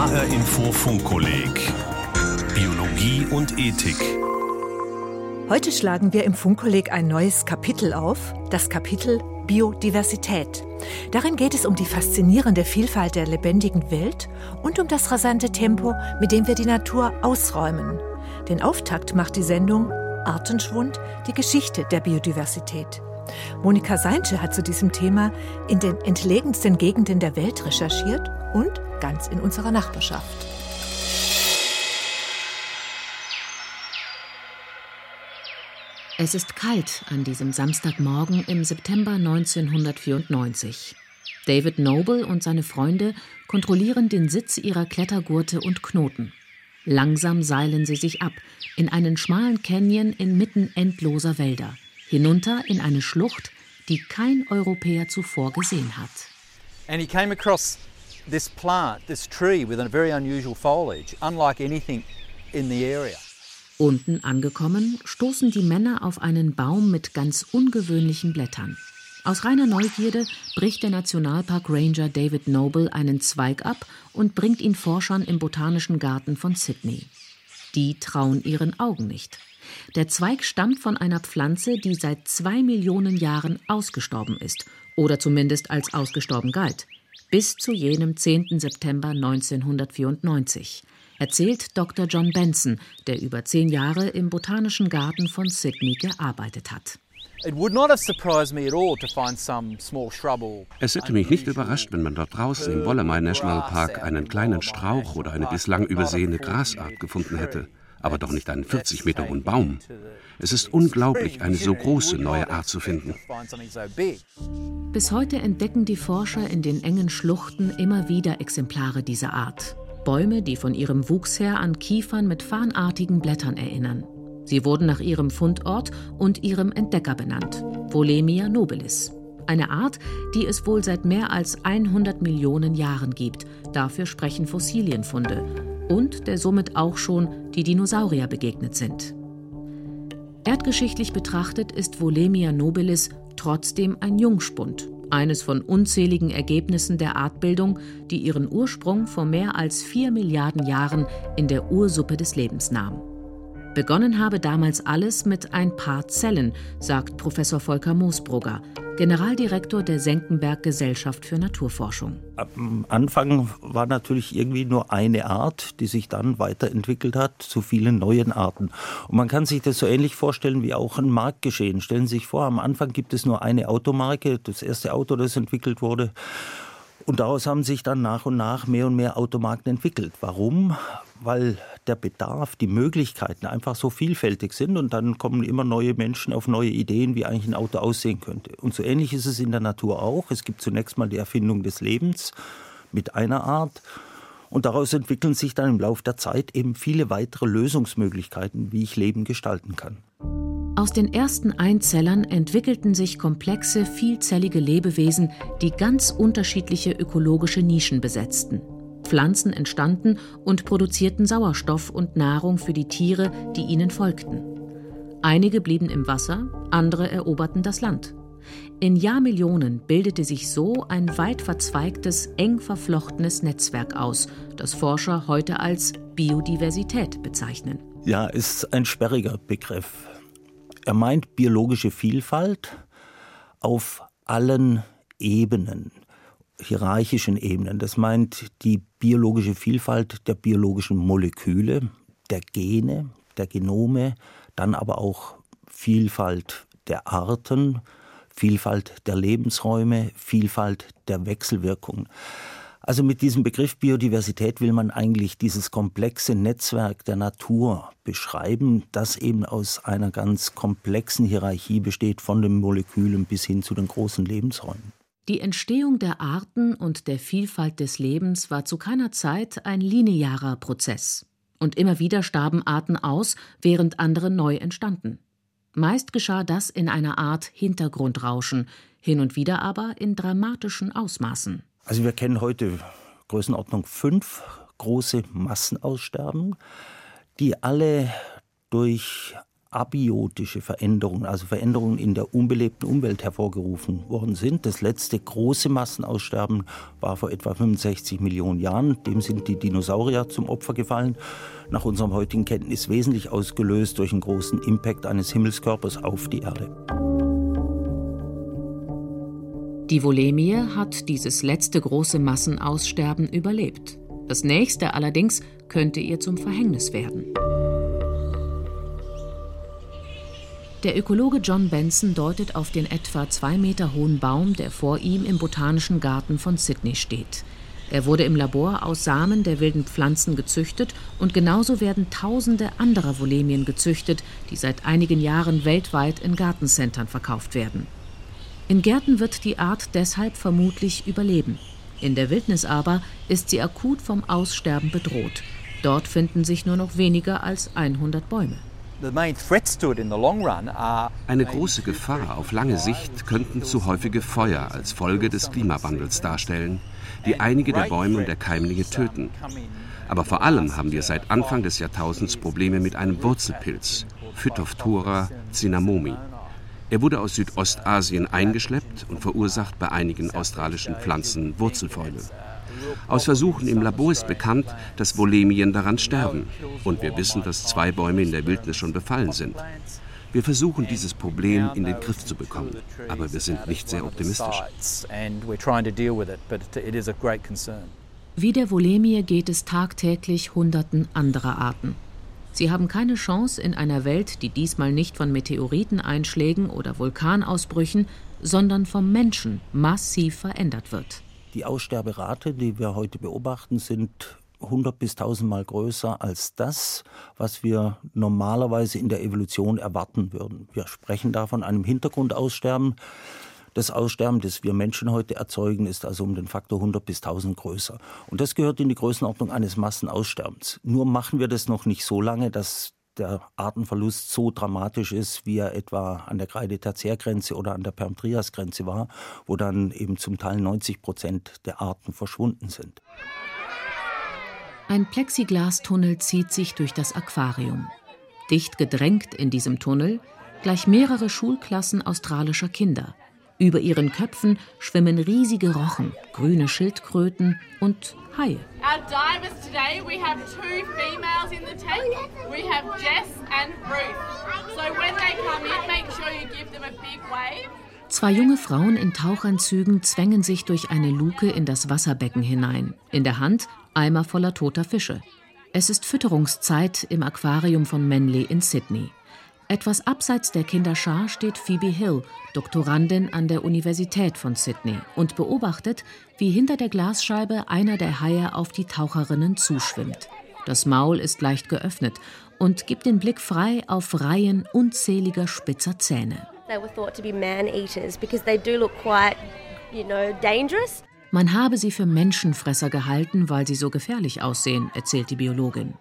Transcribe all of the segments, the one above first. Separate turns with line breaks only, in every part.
HR Info Funkkolleg Biologie und Ethik.
Heute schlagen wir im Funkkolleg ein neues Kapitel auf, das Kapitel Biodiversität. Darin geht es um die faszinierende Vielfalt der lebendigen Welt und um das rasante Tempo, mit dem wir die Natur ausräumen. Den Auftakt macht die Sendung Artenschwund, die Geschichte der Biodiversität. Monika Seinsche hat zu diesem Thema in den entlegensten Gegenden der Welt recherchiert und ganz in unserer Nachbarschaft.
Es ist kalt an diesem Samstagmorgen im September 1994. David Noble und seine Freunde kontrollieren den Sitz ihrer Klettergurte und Knoten. Langsam seilen sie sich ab in einen schmalen Canyon inmitten endloser Wälder, hinunter in eine Schlucht, die kein Europäer zuvor gesehen hat.
And he came across this plant, this tree with a very unusual foliage, unlike anything in the area.
Unten angekommen, stoßen die Männer auf einen Baum mit ganz ungewöhnlichen Blättern. Aus reiner Neugierde bricht der Nationalpark Ranger David Noble einen Zweig ab und bringt ihn Forschern im Botanischen Garten von Sydney. Die trauen ihren Augen nicht. Der Zweig stammt von einer Pflanze, die seit zwei Millionen Jahren ausgestorben ist oder zumindest als ausgestorben galt, bis zu jenem 10. September 1994 erzählt Dr. John Benson, der über zehn Jahre im Botanischen Garten von Sydney gearbeitet hat.
Es hätte mich nicht überrascht, wenn man dort draußen im Wollemai National Park einen kleinen Strauch oder eine bislang übersehene Grasart gefunden hätte, aber doch nicht einen 40 Meter hohen Baum. Es ist unglaublich, eine so große neue Art zu finden.
Bis heute entdecken die Forscher in den engen Schluchten immer wieder Exemplare dieser Art. Bäume, die von ihrem Wuchs her an Kiefern mit farnartigen Blättern erinnern. Sie wurden nach ihrem Fundort und ihrem Entdecker benannt, Volemia nobilis. Eine Art, die es wohl seit mehr als 100 Millionen Jahren gibt. Dafür sprechen Fossilienfunde. Und der somit auch schon die Dinosaurier begegnet sind. Erdgeschichtlich betrachtet ist Volemia nobilis trotzdem ein Jungspund eines von unzähligen Ergebnissen der Artbildung, die ihren Ursprung vor mehr als vier Milliarden Jahren in der Ursuppe des Lebens nahm. Begonnen habe damals alles mit ein paar Zellen, sagt Professor Volker Moosbrugger, Generaldirektor der Senckenberg Gesellschaft für Naturforschung.
Am Anfang war natürlich irgendwie nur eine Art, die sich dann weiterentwickelt hat zu vielen neuen Arten. Und man kann sich das so ähnlich vorstellen wie auch ein Marktgeschehen. Stellen Sie sich vor, am Anfang gibt es nur eine Automarke, das erste Auto, das entwickelt wurde. Und daraus haben sich dann nach und nach mehr und mehr Automarken entwickelt. Warum? Weil der Bedarf, die Möglichkeiten einfach so vielfältig sind und dann kommen immer neue Menschen auf neue Ideen, wie eigentlich ein Auto aussehen könnte. Und so ähnlich ist es in der Natur auch. Es gibt zunächst mal die Erfindung des Lebens mit einer Art und daraus entwickeln sich dann im Laufe der Zeit eben viele weitere Lösungsmöglichkeiten, wie ich Leben gestalten kann.
Aus den ersten Einzellern entwickelten sich komplexe, vielzellige Lebewesen, die ganz unterschiedliche ökologische Nischen besetzten. Pflanzen entstanden und produzierten Sauerstoff und Nahrung für die Tiere, die ihnen folgten. Einige blieben im Wasser, andere eroberten das Land. In Jahrmillionen bildete sich so ein weit verzweigtes, eng verflochtenes Netzwerk aus, das Forscher heute als Biodiversität bezeichnen.
Ja, ist ein sperriger Begriff. Er meint biologische Vielfalt auf allen Ebenen, hierarchischen Ebenen. Das meint die biologische Vielfalt der biologischen Moleküle, der Gene, der Genome, dann aber auch Vielfalt der Arten, Vielfalt der Lebensräume, Vielfalt der Wechselwirkungen. Also mit diesem Begriff Biodiversität will man eigentlich dieses komplexe Netzwerk der Natur beschreiben, das eben aus einer ganz komplexen Hierarchie besteht, von den Molekülen bis hin zu den großen Lebensräumen.
Die Entstehung der Arten und der Vielfalt des Lebens war zu keiner Zeit ein linearer Prozess. Und immer wieder starben Arten aus, während andere neu entstanden. Meist geschah das in einer Art Hintergrundrauschen, hin und wieder aber in dramatischen Ausmaßen.
Also wir kennen heute Größenordnung fünf große Massenaussterben, die alle durch abiotische Veränderungen, also Veränderungen in der unbelebten Umwelt hervorgerufen worden sind. Das letzte große Massenaussterben war vor etwa 65 Millionen Jahren. Dem sind die Dinosaurier zum Opfer gefallen. Nach unserem heutigen Kenntnis wesentlich ausgelöst durch einen großen Impact eines Himmelskörpers auf die Erde.
Die Volemie hat dieses letzte große Massenaussterben überlebt. Das nächste allerdings könnte ihr zum Verhängnis werden. Der Ökologe John Benson deutet auf den etwa zwei Meter hohen Baum, der vor ihm im Botanischen Garten von Sydney steht. Er wurde im Labor aus Samen der wilden Pflanzen gezüchtet und genauso werden tausende anderer Volemien gezüchtet, die seit einigen Jahren weltweit in Gartencentern verkauft werden. In Gärten wird die Art deshalb vermutlich überleben. In der Wildnis aber ist sie akut vom Aussterben bedroht. Dort finden sich nur noch weniger als 100 Bäume.
Eine große Gefahr auf lange Sicht könnten zu häufige Feuer als Folge des Klimawandels darstellen, die einige der Bäume und der Keimlinge töten. Aber vor allem haben wir seit Anfang des Jahrtausends Probleme mit einem Wurzelpilz, Phytophthora cinnamomi. Er wurde aus Südostasien eingeschleppt und verursacht bei einigen australischen Pflanzen Wurzelfäule. Aus Versuchen im Labor ist bekannt, dass Volemien daran sterben. Und wir wissen, dass zwei Bäume in der Wildnis schon befallen sind. Wir versuchen, dieses Problem in den Griff zu bekommen, aber wir sind nicht sehr optimistisch.
Wie der Volemie geht es tagtäglich Hunderten anderer Arten. Sie haben keine Chance in einer Welt, die diesmal nicht von Meteoriteneinschlägen oder Vulkanausbrüchen, sondern vom Menschen massiv verändert wird.
Die Aussterberate, die wir heute beobachten, sind 100 bis 1000 Mal größer als das, was wir normalerweise in der Evolution erwarten würden. Wir sprechen da von einem Hintergrundaussterben. Das Aussterben, das wir Menschen heute erzeugen, ist also um den Faktor 100 bis 1000 größer. Und das gehört in die Größenordnung eines Massenaussterbens. Nur machen wir das noch nicht so lange, dass der Artenverlust so dramatisch ist, wie er etwa an der Kreide-Tertiärgrenze oder an der Perm-Trias-Grenze war, wo dann eben zum Teil 90 Prozent der Arten verschwunden sind.
Ein Plexiglastunnel zieht sich durch das Aquarium. Dicht gedrängt in diesem Tunnel gleich mehrere Schulklassen australischer Kinder. Über ihren Köpfen schwimmen riesige Rochen, grüne Schildkröten und Haie. Our divers today, we have two females in the tank. We have Jess and Ruth. So when they come in, make sure you give them a big wave. Zwei junge Frauen in Tauchanzügen zwängen sich durch eine Luke in das Wasserbecken hinein. In der Hand Eimer voller toter Fische. Es ist Fütterungszeit im Aquarium von Manly in Sydney. Etwas abseits der Kinderschar steht Phoebe Hill, Doktorandin an der Universität von Sydney, und beobachtet, wie hinter der Glasscheibe einer der Haie auf die Taucherinnen zuschwimmt. Das Maul ist leicht geöffnet und gibt den Blick frei auf Reihen unzähliger spitzer Zähne. Man habe sie für Menschenfresser gehalten, weil sie so gefährlich aussehen, erzählt die Biologin.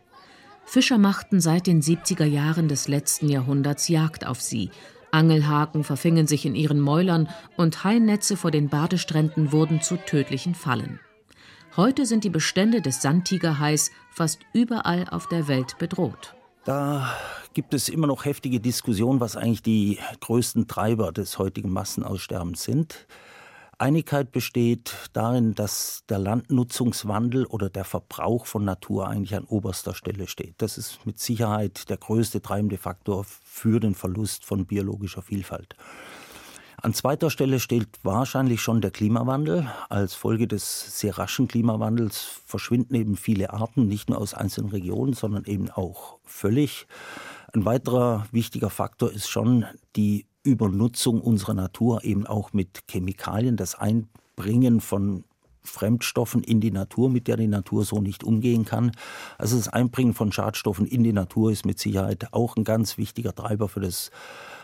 Fischer machten seit den 70er Jahren des letzten Jahrhunderts Jagd auf sie. Angelhaken verfingen sich in ihren Mäulern und Hainnetze vor den Badestränden wurden zu tödlichen Fallen. Heute sind die Bestände des Sandtigerhais fast überall auf der Welt bedroht.
Da gibt es immer noch heftige Diskussionen, was eigentlich die größten Treiber des heutigen Massenaussterbens sind. Einigkeit besteht darin, dass der Landnutzungswandel oder der Verbrauch von Natur eigentlich an oberster Stelle steht. Das ist mit Sicherheit der größte treibende Faktor für den Verlust von biologischer Vielfalt. An zweiter Stelle steht wahrscheinlich schon der Klimawandel. Als Folge des sehr raschen Klimawandels verschwinden eben viele Arten, nicht nur aus einzelnen Regionen, sondern eben auch völlig. Ein weiterer wichtiger Faktor ist schon die Übernutzung unserer Natur eben auch mit Chemikalien, das Einbringen von Fremdstoffen in die Natur, mit der die Natur so nicht umgehen kann. Also das Einbringen von Schadstoffen in die Natur ist mit Sicherheit auch ein ganz wichtiger Treiber für das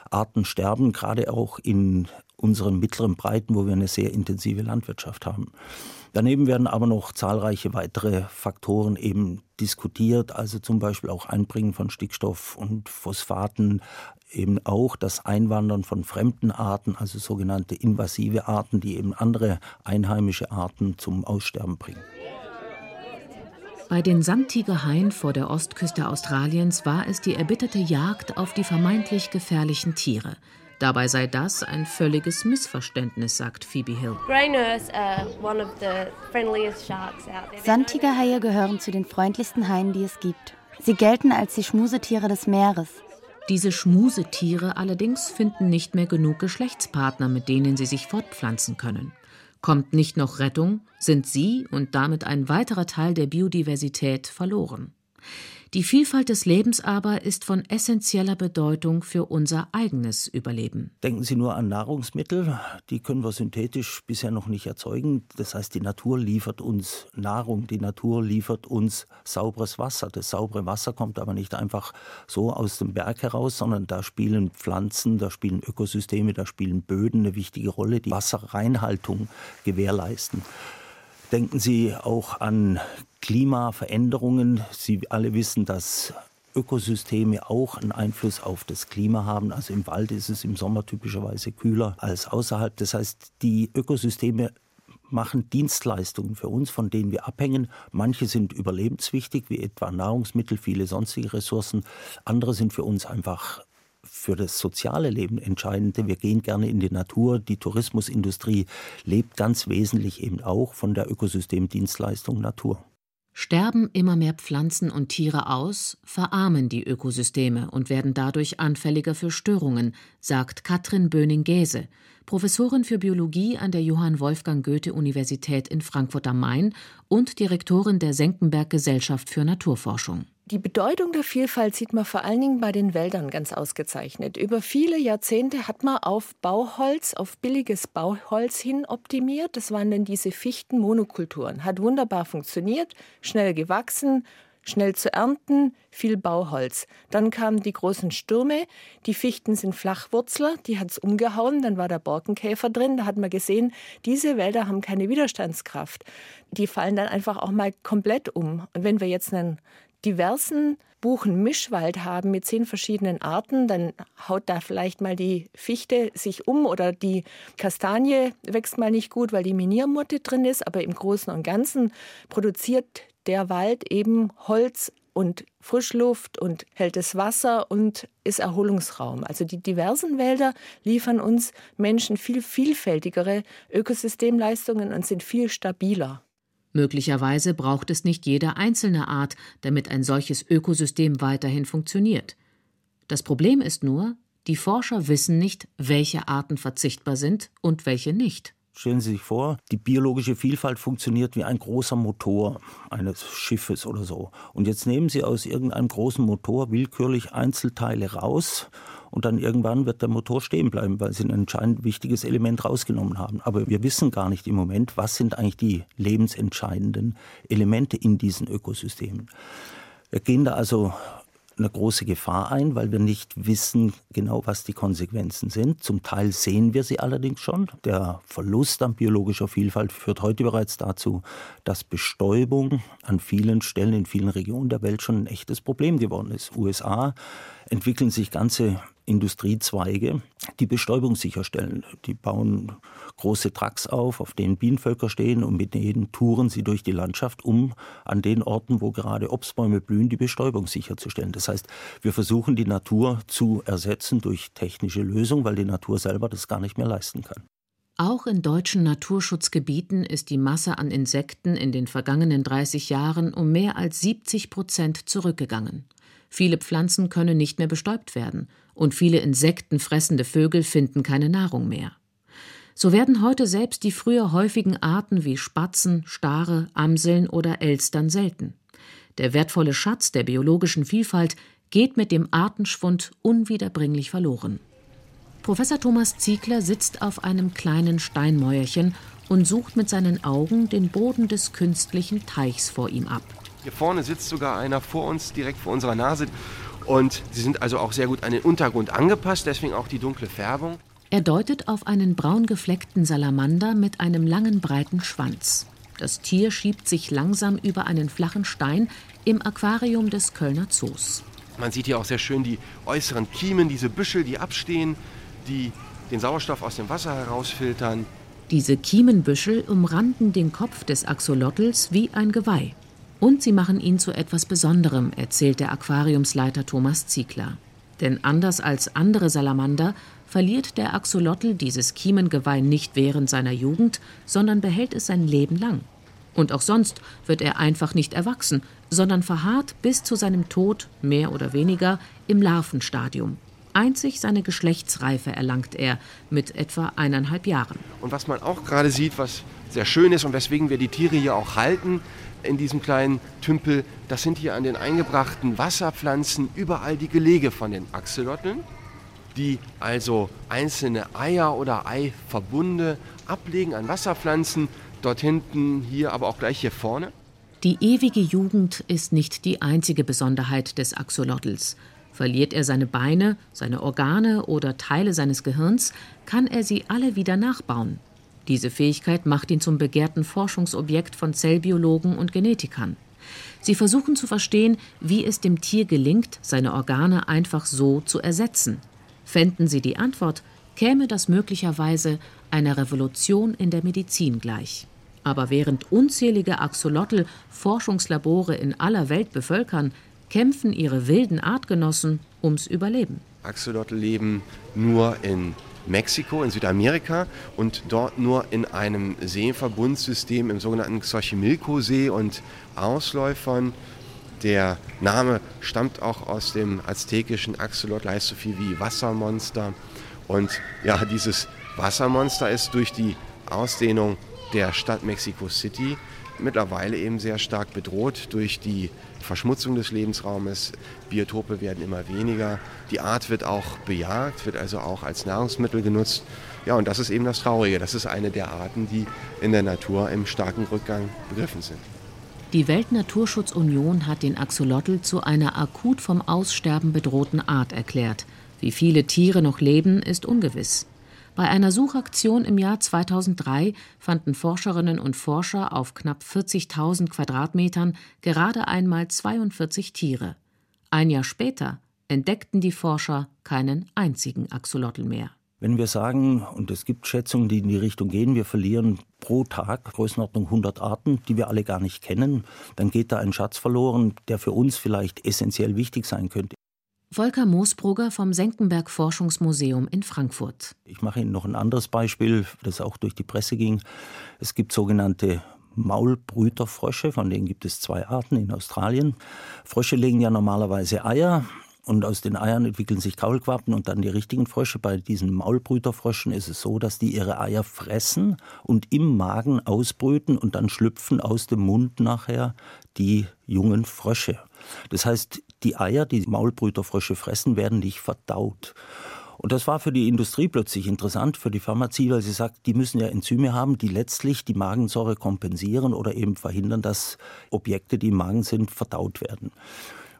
Artensterben, gerade auch in unseren mittleren Breiten, wo wir eine sehr intensive Landwirtschaft haben. Daneben werden aber noch zahlreiche weitere Faktoren eben diskutiert, also zum Beispiel auch Einbringen von Stickstoff und Phosphaten, eben auch das Einwandern von fremden Arten, also sogenannte invasive Arten, die eben andere einheimische Arten zum Aussterben bringen.
Bei den Sandtigerhaien vor der Ostküste Australiens war es die erbitterte Jagd auf die vermeintlich gefährlichen Tiere. Dabei sei das ein völliges Missverständnis, sagt Phoebe Hill.
Sandtigerhaie gehören zu den freundlichsten Haien, die es gibt. Sie gelten als die Schmusetiere des Meeres.
Diese Schmusetiere allerdings finden nicht mehr genug Geschlechtspartner, mit denen sie sich fortpflanzen können. Kommt nicht noch Rettung, sind sie und damit ein weiterer Teil der Biodiversität verloren. Die Vielfalt des Lebens aber ist von essentieller Bedeutung für unser eigenes Überleben.
Denken Sie nur an Nahrungsmittel, die können wir synthetisch bisher noch nicht erzeugen. Das heißt, die Natur liefert uns Nahrung, die Natur liefert uns sauberes Wasser. Das saubere Wasser kommt aber nicht einfach so aus dem Berg heraus, sondern da spielen Pflanzen, da spielen Ökosysteme, da spielen Böden eine wichtige Rolle, die Wasserreinhaltung gewährleisten. Denken Sie auch an Klimaveränderungen. Sie alle wissen, dass Ökosysteme auch einen Einfluss auf das Klima haben. Also im Wald ist es im Sommer typischerweise kühler als außerhalb. Das heißt, die Ökosysteme machen Dienstleistungen für uns, von denen wir abhängen. Manche sind überlebenswichtig, wie etwa Nahrungsmittel, viele sonstige Ressourcen. Andere sind für uns einfach für das soziale Leben entscheidende. Wir gehen gerne in die Natur. Die Tourismusindustrie lebt ganz wesentlich eben auch von der Ökosystemdienstleistung Natur.
Sterben immer mehr Pflanzen und Tiere aus, verarmen die Ökosysteme und werden dadurch anfälliger für Störungen, sagt Katrin Böning-Gäse, Professorin für Biologie an der Johann Wolfgang Goethe Universität in Frankfurt am Main und Direktorin der Senckenberg Gesellschaft für Naturforschung.
Die Bedeutung der Vielfalt sieht man vor allen Dingen bei den Wäldern ganz ausgezeichnet. Über viele Jahrzehnte hat man auf Bauholz, auf billiges Bauholz hin optimiert. Das waren dann diese Fichtenmonokulturen. Hat wunderbar funktioniert, schnell gewachsen, schnell zu ernten, viel Bauholz. Dann kamen die großen Stürme, die Fichten sind Flachwurzler, die hat es umgehauen, dann war der Borkenkäfer drin, da hat man gesehen, diese Wälder haben keine Widerstandskraft. Die fallen dann einfach auch mal komplett um. Und wenn wir jetzt einen diversen Buchen-Mischwald haben mit zehn verschiedenen Arten, dann haut da vielleicht mal die Fichte sich um oder die Kastanie wächst mal nicht gut, weil die Miniermotte drin ist. Aber im Großen und Ganzen produziert der Wald eben Holz und Frischluft und helles Wasser und ist Erholungsraum. Also die diversen Wälder liefern uns Menschen viel vielfältigere Ökosystemleistungen und sind viel stabiler.
Möglicherweise braucht es nicht jede einzelne Art, damit ein solches Ökosystem weiterhin funktioniert. Das Problem ist nur, die Forscher wissen nicht, welche Arten verzichtbar sind und welche nicht.
Stellen Sie sich vor, die biologische Vielfalt funktioniert wie ein großer Motor eines Schiffes oder so. Und jetzt nehmen Sie aus irgendeinem großen Motor willkürlich Einzelteile raus und dann irgendwann wird der Motor stehen bleiben, weil sie ein entscheidend wichtiges Element rausgenommen haben. Aber wir wissen gar nicht im Moment, was sind eigentlich die lebensentscheidenden Elemente in diesen Ökosystemen. Wir gehen da also eine große Gefahr ein, weil wir nicht wissen genau, was die Konsequenzen sind. Zum Teil sehen wir sie allerdings schon. Der Verlust an biologischer Vielfalt führt heute bereits dazu, dass Bestäubung an vielen Stellen in vielen Regionen der Welt schon ein echtes Problem geworden ist. USA entwickeln sich ganze Industriezweige, die Bestäubung sicherstellen. Die bauen große Trucks auf, auf denen Bienenvölker stehen und mit denen touren sie durch die Landschaft, um an den Orten, wo gerade Obstbäume blühen, die Bestäubung sicherzustellen. Das heißt, wir versuchen die Natur zu ersetzen durch technische Lösungen, weil die Natur selber das gar nicht mehr leisten kann.
Auch in deutschen Naturschutzgebieten ist die Masse an Insekten in den vergangenen 30 Jahren um mehr als 70 Prozent zurückgegangen. Viele Pflanzen können nicht mehr bestäubt werden und viele insektenfressende Vögel finden keine Nahrung mehr. So werden heute selbst die früher häufigen Arten wie Spatzen, Stare, Amseln oder Elstern selten. Der wertvolle Schatz der biologischen Vielfalt geht mit dem Artenschwund unwiederbringlich verloren. Professor Thomas Ziegler sitzt auf einem kleinen Steinmäuerchen und sucht mit seinen Augen den Boden des künstlichen Teichs vor ihm ab.
Hier vorne sitzt sogar einer vor uns, direkt vor unserer Nase. Und sie sind also auch sehr gut an den Untergrund angepasst, deswegen auch die dunkle Färbung.
Er deutet auf einen braun gefleckten Salamander mit einem langen, breiten Schwanz. Das Tier schiebt sich langsam über einen flachen Stein im Aquarium des Kölner Zoos.
Man sieht hier auch sehr schön die äußeren Kiemen, diese Büschel, die abstehen, die den Sauerstoff aus dem Wasser herausfiltern.
Diese Kiemenbüschel umranden den Kopf des Axolotls wie ein Geweih. Und sie machen ihn zu etwas Besonderem, erzählt der Aquariumsleiter Thomas Ziegler. Denn anders als andere Salamander verliert der Axolotl dieses Kiemengeweih nicht während seiner Jugend, sondern behält es sein Leben lang. Und auch sonst wird er einfach nicht erwachsen, sondern verharrt bis zu seinem Tod, mehr oder weniger, im Larvenstadium. Einzig seine Geschlechtsreife erlangt er mit etwa eineinhalb Jahren.
Und was man auch gerade sieht, was sehr schön ist und weswegen wir die Tiere hier auch halten, in diesem kleinen Tümpel, das sind hier an den eingebrachten Wasserpflanzen überall die Gelege von den Axolotln, die also einzelne Eier oder Eiverbunde ablegen an Wasserpflanzen, dort hinten, hier, aber auch gleich hier vorne.
Die ewige Jugend ist nicht die einzige Besonderheit des Axolotls. Verliert er seine Beine, seine Organe oder Teile seines Gehirns, kann er sie alle wieder nachbauen. Diese Fähigkeit macht ihn zum begehrten Forschungsobjekt von Zellbiologen und Genetikern. Sie versuchen zu verstehen, wie es dem Tier gelingt, seine Organe einfach so zu ersetzen. Fänden sie die Antwort, käme das möglicherweise einer Revolution in der Medizin gleich. Aber während unzählige Axolotl Forschungslabore in aller Welt bevölkern, kämpfen ihre wilden Artgenossen ums Überleben.
Axolotl leben nur in Mexiko, in Südamerika und dort nur in einem Seenverbundsystem im sogenannten Xochimilco-See und Ausläufern. Der Name stammt auch aus dem aztekischen Axolotl, heißt so viel wie Wassermonster. Und ja, dieses Wassermonster ist durch die Ausdehnung der Stadt Mexico City mittlerweile eben sehr stark bedroht durch die Verschmutzung des Lebensraumes. Biotope werden immer weniger. Die Art wird auch bejagt, wird also auch als Nahrungsmittel genutzt. Ja, und das ist eben das Traurige. Das ist eine der Arten, die in der Natur im starken Rückgang begriffen sind.
Die Weltnaturschutzunion hat den Axolotl zu einer akut vom Aussterben bedrohten Art erklärt. Wie viele Tiere noch leben, ist ungewiss. Bei einer Suchaktion im Jahr 2003 fanden Forscherinnen und Forscher auf knapp 40.000 Quadratmetern gerade einmal 42 Tiere. Ein Jahr später entdeckten die Forscher keinen einzigen Axolotl mehr.
Wenn wir sagen, und es gibt Schätzungen, die in die Richtung gehen, wir verlieren pro Tag Größenordnung 100 Arten, die wir alle gar nicht kennen, dann geht da ein Schatz verloren, der für uns vielleicht essentiell wichtig sein könnte.
Volker Moosbrugger vom Senckenberg Forschungsmuseum in Frankfurt.
Ich mache Ihnen noch ein anderes Beispiel, das auch durch die Presse ging. Es gibt sogenannte Maulbrüterfrösche, von denen gibt es zwei Arten in Australien. Frösche legen ja normalerweise Eier und aus den Eiern entwickeln sich Kaulquappen und dann die richtigen Frösche. Bei diesen Maulbrüterfröschen ist es so, dass die ihre Eier fressen und im Magen ausbrüten und dann schlüpfen aus dem Mund nachher die jungen Frösche. Das heißt, die Eier, die Maulbrüterfrösche fressen, werden nicht verdaut. Und das war für die Industrie plötzlich interessant, für die Pharmazie, weil sie sagt, die müssen ja Enzyme haben, die letztlich die Magensäure kompensieren oder eben verhindern, dass Objekte, die im Magen sind, verdaut werden.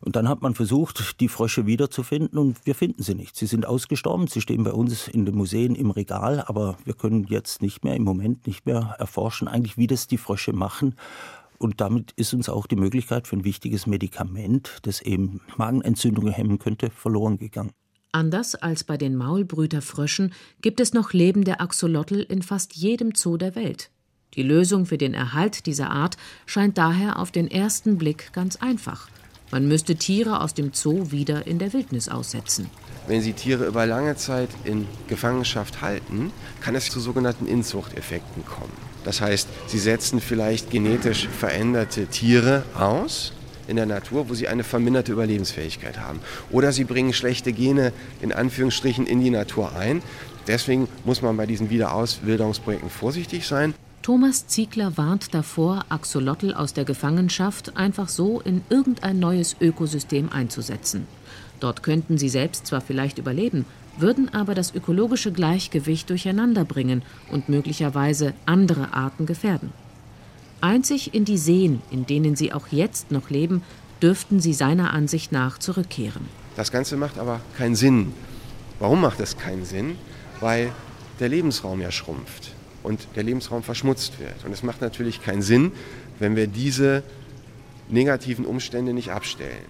Und dann hat man versucht, die Frösche wiederzufinden und wir finden sie nicht. Sie sind ausgestorben, sie stehen bei uns in den Museen im Regal, aber wir können jetzt nicht mehr, im Moment nicht mehr erforschen, eigentlich, wie das die Frösche machen. Und damit ist uns auch die Möglichkeit für ein wichtiges Medikament, das eben Magenentzündungen hemmen könnte, verloren gegangen.
Anders als bei den Maulbrüterfröschen gibt es noch lebende Axolotl in fast jedem Zoo der Welt. Die Lösung für den Erhalt dieser Art scheint daher auf den ersten Blick ganz einfach. Man müsste Tiere aus dem Zoo wieder in der Wildnis aussetzen.
Wenn Sie Tiere über lange Zeit in Gefangenschaft halten, kann es zu sogenannten Inzuchteffekten kommen. Das heißt, Sie setzen vielleicht genetisch veränderte Tiere aus in der Natur, wo sie eine verminderte Überlebensfähigkeit haben. Oder sie bringen schlechte Gene in Anführungsstrichen in die Natur ein. Deswegen muss man bei diesen Wiederauswilderungsprojekten vorsichtig sein.
Thomas Ziegler warnt davor, Axolotl aus der Gefangenschaft einfach so in irgendein neues Ökosystem einzusetzen. Dort könnten sie selbst zwar vielleicht überleben, würden aber das ökologische Gleichgewicht durcheinanderbringen und möglicherweise andere Arten gefährden. Einzig in die Seen, in denen sie auch jetzt noch leben, dürften sie seiner Ansicht nach zurückkehren.
Das Ganze macht aber keinen Sinn. Warum macht es keinen Sinn? Weil der Lebensraum ja schrumpft und der Lebensraum verschmutzt wird. Und es macht natürlich keinen Sinn, wenn wir diese negativen Umstände nicht abstellen.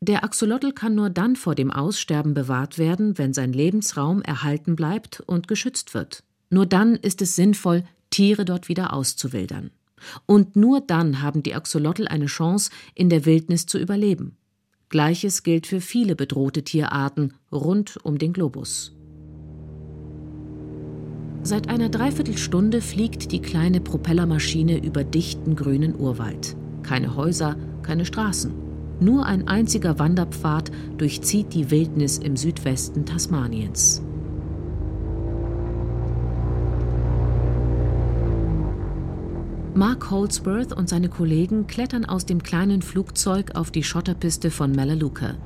Der Axolotl kann nur dann vor dem Aussterben bewahrt werden, wenn sein Lebensraum erhalten bleibt und geschützt wird. Nur dann ist es sinnvoll, Tiere dort wieder auszuwildern. Und nur dann haben die Axolotl eine Chance, in der Wildnis zu überleben. Gleiches gilt für viele bedrohte Tierarten rund um den Globus. Seit einer Dreiviertelstunde fliegt die kleine Propellermaschine über dichten grünen Urwald. Keine Häuser, keine Straßen. Nur ein einziger Wanderpfad durchzieht die Wildnis im Südwesten Tasmaniens. Mark Holdsworth und seine Kollegen klettern aus dem kleinen Flugzeug auf die Schotterpiste von Melaleuca.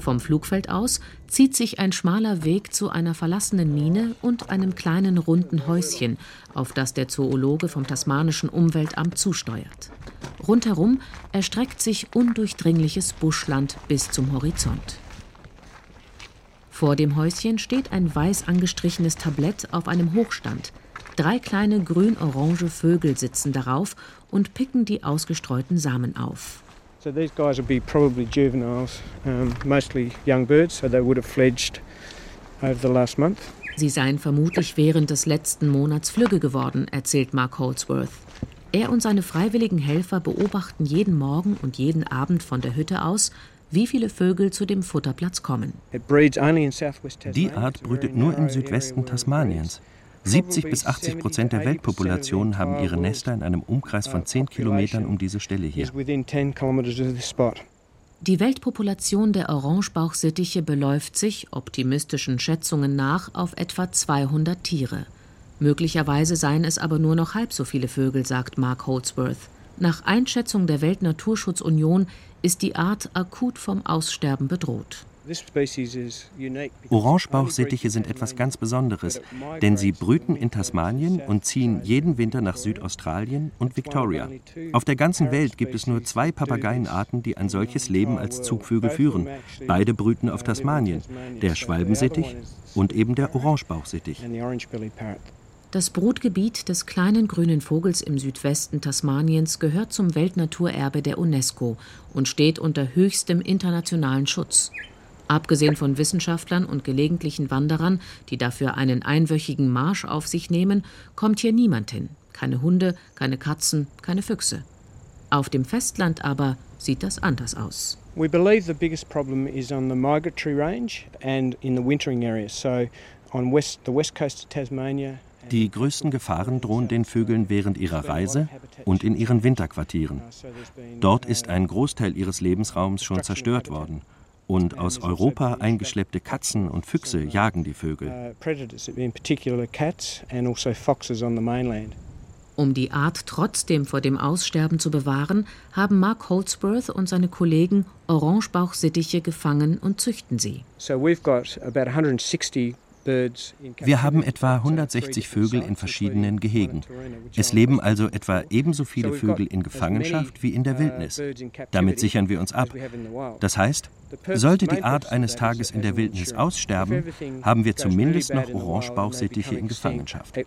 Vom Flugfeld aus zieht sich ein schmaler Weg zu einer verlassenen Mine und einem kleinen runden Häuschen, auf das der Zoologe vom tasmanischen Umweltamt zusteuert. Rundherum erstreckt sich undurchdringliches Buschland bis zum Horizont. Vor dem Häuschen steht ein weiß angestrichenes Tablett auf einem Hochstand, Drei kleine grün-orange Vögel sitzen darauf und picken die ausgestreuten Samen auf. So these guys would be probably juveniles, um, mostly young birds, so they would have fledged over the last month. Sie seien vermutlich während des letzten Monats Flügge geworden, erzählt Mark Holdsworth. Er und seine freiwilligen Helfer beobachten jeden Morgen und jeden Abend von der Hütte aus, wie viele Vögel zu dem Futterplatz kommen.
Die Art brütet nur im Südwesten Tasmaniens. 70 bis 80 Prozent der Weltpopulation haben ihre Nester in einem Umkreis von 10 Kilometern um diese Stelle hier.
Die Weltpopulation der Orangebauchsittiche beläuft sich, optimistischen Schätzungen nach, auf etwa 200 Tiere. Möglicherweise seien es aber nur noch halb so viele Vögel, sagt Mark Holdsworth. Nach Einschätzung der Weltnaturschutzunion ist die Art akut vom Aussterben bedroht.
Orangebauchsittiche sind etwas ganz Besonderes, denn sie brüten in Tasmanien und ziehen jeden Winter nach Südaustralien und Victoria. Auf der ganzen Welt gibt es nur zwei Papageienarten, die ein solches Leben als Zugvögel führen. Beide brüten auf Tasmanien, der Schwalbensittich und eben der Orangebauchsittich.
Das Brutgebiet des kleinen grünen Vogels im Südwesten Tasmaniens gehört zum Weltnaturerbe der UNESCO und steht unter höchstem internationalen Schutz. Abgesehen von Wissenschaftlern und gelegentlichen Wanderern, die dafür einen einwöchigen Marsch auf sich nehmen, kommt hier niemand hin. Keine Hunde, keine Katzen, keine Füchse. Auf dem Festland aber sieht das anders aus. We believe the biggest problem is on the migratory range and in the wintering areas. So on west, the west coast of Tasmania
die größten Gefahren drohen den Vögeln während ihrer Reise und in ihren Winterquartieren. Dort ist ein Großteil ihres Lebensraums schon zerstört worden und aus Europa eingeschleppte Katzen und Füchse jagen die Vögel.
Also um die Art trotzdem vor dem Aussterben zu bewahren, haben Mark Holdsworth und seine Kollegen Orangebauchsittiche gefangen und züchten sie. So we've got about
160 wir haben etwa 160 Vögel in verschiedenen Gehegen. Es leben also etwa ebenso viele Vögel in Gefangenschaft wie in der Wildnis. Damit sichern wir uns ab. Das heißt, sollte die Art eines Tages in der Wildnis aussterben, haben wir zumindest noch Orangebauchsittiche in Gefangenschaft.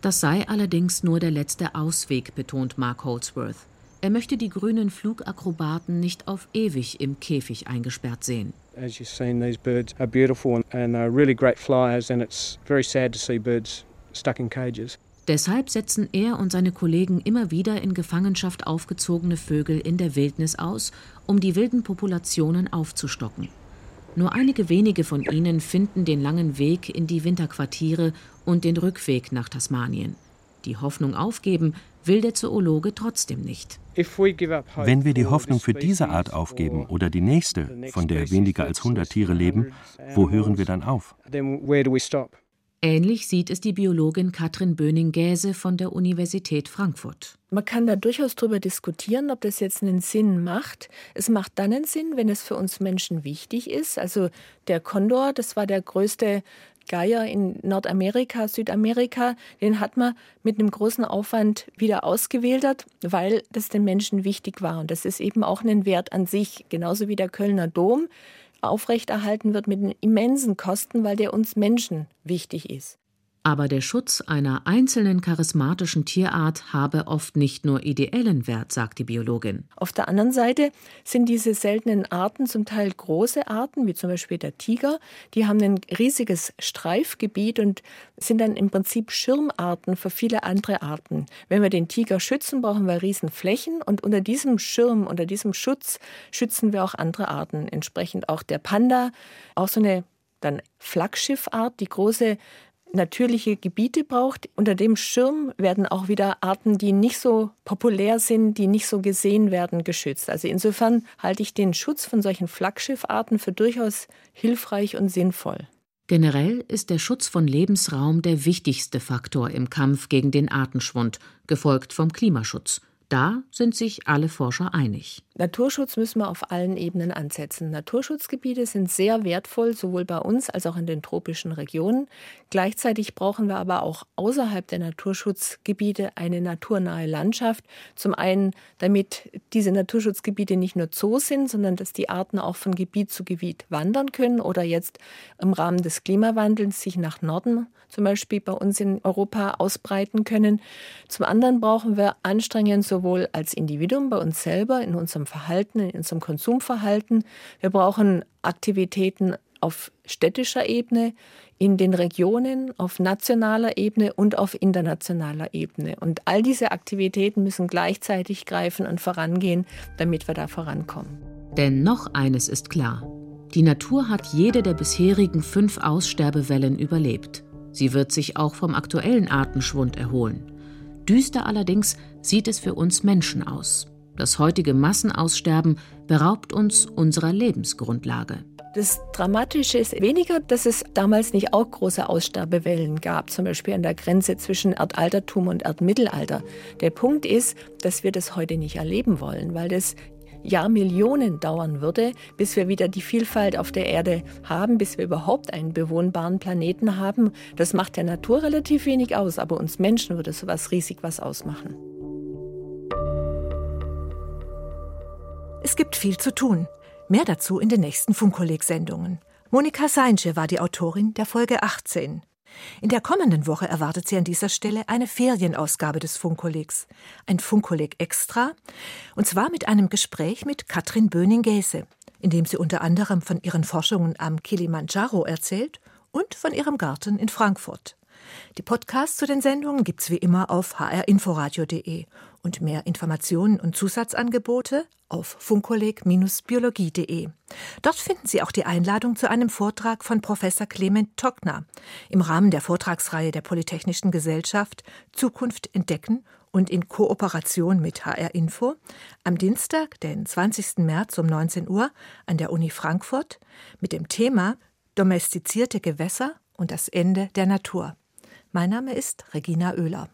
Das sei allerdings nur der letzte Ausweg, betont Mark Holdsworth. Er möchte die grünen Flugakrobaten nicht auf ewig im Käfig eingesperrt sehen. As you've seen, these birds are beautiful and they're really great flyers, and it's very sad to see birds stuck in cages. Deshalb setzen er und seine Kollegen immer wieder in Gefangenschaft aufgezogene Vögel in der Wildnis aus, um die wilden Populationen aufzustocken. Nur einige wenige von ihnen finden den langen Weg in die Winterquartiere und den Rückweg nach Tasmanien. Die Hoffnung aufgeben will der Zoologe trotzdem nicht.
Wenn wir die Hoffnung für diese Art aufgeben oder die nächste, von der weniger als 100 Tiere leben, wo hören wir dann auf?
Ähnlich sieht es die Biologin Katrin Böning-Gäse von der Universität Frankfurt.
Man kann da durchaus darüber diskutieren, ob das jetzt einen Sinn macht. Es macht dann einen Sinn, wenn es für uns Menschen wichtig ist. Also der Kondor, das war der größte Geier in Nordamerika, Südamerika, den hat man mit einem großen Aufwand wieder ausgewildert, weil das den Menschen wichtig war. Und das ist eben auch ein Wert an sich, genauso wie der Kölner Dom aufrechterhalten wird mit immensen Kosten, weil der uns Menschen wichtig ist.
Aber der Schutz einer einzelnen charismatischen Tierart habe oft nicht nur ideellen Wert, sagt die Biologin.
Auf der anderen Seite sind diese seltenen Arten zum Teil große Arten, wie zum Beispiel der Tiger. Die haben ein riesiges Streifgebiet und sind dann im Prinzip Schirmarten für viele andere Arten. Wenn wir den Tiger schützen, brauchen wir Riesenflächen und unter diesem Schirm, unter diesem Schutz schützen wir auch andere Arten. Entsprechend auch der Panda, auch so eine dann Flaggschiffart, die große natürliche Gebiete braucht. Unter dem Schirm werden auch wieder Arten, die nicht so populär sind, die nicht so gesehen werden, geschützt. Also insofern halte ich den Schutz von solchen Flaggschiffarten für durchaus hilfreich und sinnvoll.
Generell ist der Schutz von Lebensraum der wichtigste Faktor im Kampf gegen den Artenschwund, gefolgt vom Klimaschutz. Da sind sich alle Forscher einig.
Naturschutz müssen wir auf allen Ebenen ansetzen. Naturschutzgebiete sind sehr wertvoll, sowohl bei uns als auch in den tropischen Regionen. Gleichzeitig brauchen wir aber auch außerhalb der Naturschutzgebiete eine naturnahe Landschaft. Zum einen, damit diese Naturschutzgebiete nicht nur Zoos sind, sondern dass die Arten auch von Gebiet zu Gebiet wandern können oder jetzt im Rahmen des Klimawandels sich nach Norden, zum Beispiel bei uns in Europa, ausbreiten können. Zum anderen brauchen wir anstrengend sowohl als Individuum bei uns selber, in unserem Verhalten, in unserem Konsumverhalten. Wir brauchen Aktivitäten auf städtischer Ebene, in den Regionen, auf nationaler Ebene und auf internationaler Ebene. Und all diese Aktivitäten müssen gleichzeitig greifen und vorangehen, damit wir da vorankommen.
Denn noch eines ist klar. Die Natur hat jede der bisherigen fünf Aussterbewellen überlebt. Sie wird sich auch vom aktuellen Artenschwund erholen. Düster allerdings sieht es für uns Menschen aus. Das heutige Massenaussterben beraubt uns unserer Lebensgrundlage.
Das Dramatische ist weniger, dass es damals nicht auch große Aussterbewellen gab, zum Beispiel an der Grenze zwischen Erdaltertum und Erdmittelalter. Der Punkt ist, dass wir das heute nicht erleben wollen, weil das Jahrmillionen dauern würde, bis wir wieder die Vielfalt auf der Erde haben, bis wir überhaupt einen bewohnbaren Planeten haben. Das macht der Natur relativ wenig aus, aber uns Menschen würde sowas riesig was ausmachen.
Es gibt viel zu tun. Mehr dazu in den nächsten Funkkolleg-Sendungen. Monika Seinsche war die Autorin der Folge 18. In der kommenden Woche erwartet sie an dieser Stelle eine Ferienausgabe des Funkkollegs. Ein Funkkolleg Extra. Und zwar mit einem Gespräch mit Katrin Böning-Gäse, in dem sie unter anderem von ihren Forschungen am Kilimanjaro erzählt und von ihrem Garten in Frankfurt. Die Podcasts zu den Sendungen gibt's wie immer auf hrinforadio.de und mehr Informationen und Zusatzangebote auf funkolleg-biologie.de. Dort finden Sie auch die Einladung zu einem Vortrag von Professor Clement Tockner im Rahmen der Vortragsreihe der Polytechnischen Gesellschaft Zukunft entdecken und in Kooperation mit HR Info am Dienstag, den 20. März um 19 Uhr an der Uni Frankfurt mit dem Thema Domestizierte Gewässer und das Ende der Natur. Mein Name ist Regina Oehler.